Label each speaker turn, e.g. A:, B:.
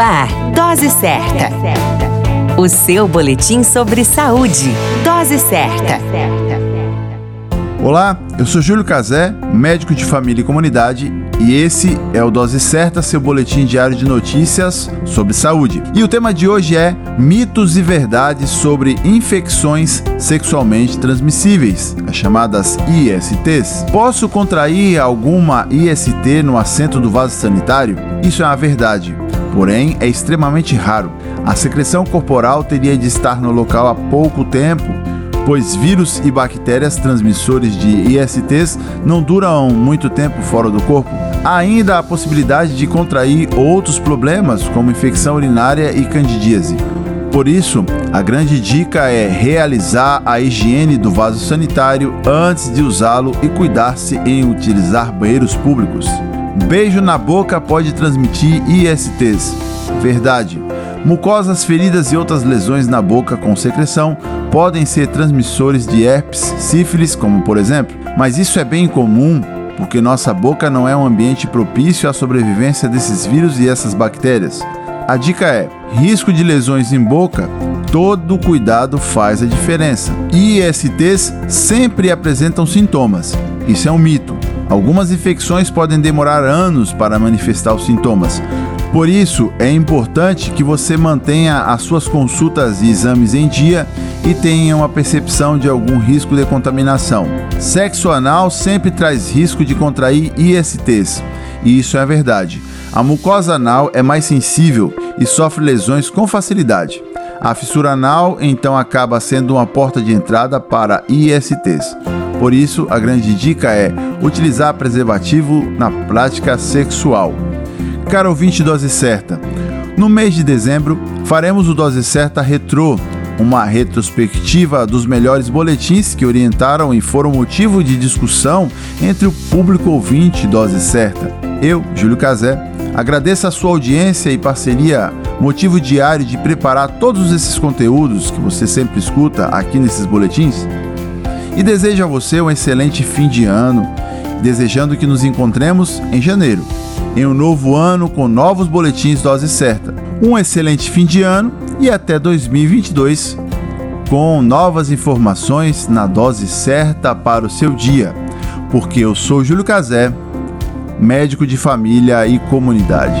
A: ar, Dose Certa. O seu boletim sobre saúde. Dose certa.
B: Olá, eu sou Júlio Cazé, médico de família e comunidade, e esse é o Dose Certa, seu boletim diário de notícias sobre saúde. E o tema de hoje é mitos e verdades sobre infecções sexualmente transmissíveis, as chamadas ISTs. Posso contrair alguma IST no assento do vaso sanitário? Isso é uma verdade porém é extremamente raro. A secreção corporal teria de estar no local há pouco tempo, pois vírus e bactérias transmissores de ISTs não duram muito tempo fora do corpo. Há ainda a possibilidade de contrair outros problemas, como infecção urinária e candidíase. Por isso, a grande dica é realizar a higiene do vaso sanitário antes de usá-lo e cuidar-se em utilizar banheiros públicos. Beijo na boca pode transmitir ISTs. Verdade. Mucosas, feridas e outras lesões na boca com secreção podem ser transmissores de herpes, sífilis, como por exemplo, mas isso é bem comum porque nossa boca não é um ambiente propício à sobrevivência desses vírus e essas bactérias. A dica é: risco de lesões em boca, todo cuidado faz a diferença. ISTs sempre apresentam sintomas. Isso é um mito. Algumas infecções podem demorar anos para manifestar os sintomas. Por isso, é importante que você mantenha as suas consultas e exames em dia e tenha uma percepção de algum risco de contaminação. Sexo anal sempre traz risco de contrair ISTs, e isso é verdade. A mucosa anal é mais sensível e sofre lesões com facilidade. A fissura anal então acaba sendo uma porta de entrada para ISTs. Por isso, a grande dica é utilizar preservativo na prática sexual. Caro ouvinte Dose Certa, no mês de dezembro faremos o Dose Certa Retrô, uma retrospectiva dos melhores boletins que orientaram e foram motivo de discussão entre o público ouvinte Dose Certa. Eu, Júlio Cazé, agradeço a sua audiência e parceria, motivo diário de preparar todos esses conteúdos que você sempre escuta aqui nesses boletins e desejo a você um excelente fim de ano, desejando que nos encontremos em janeiro, em um novo ano com novos boletins Dose Certa. Um excelente fim de ano e até 2022 com novas informações na dose certa para o seu dia, porque eu sou Júlio Cazé, médico de família e comunidade.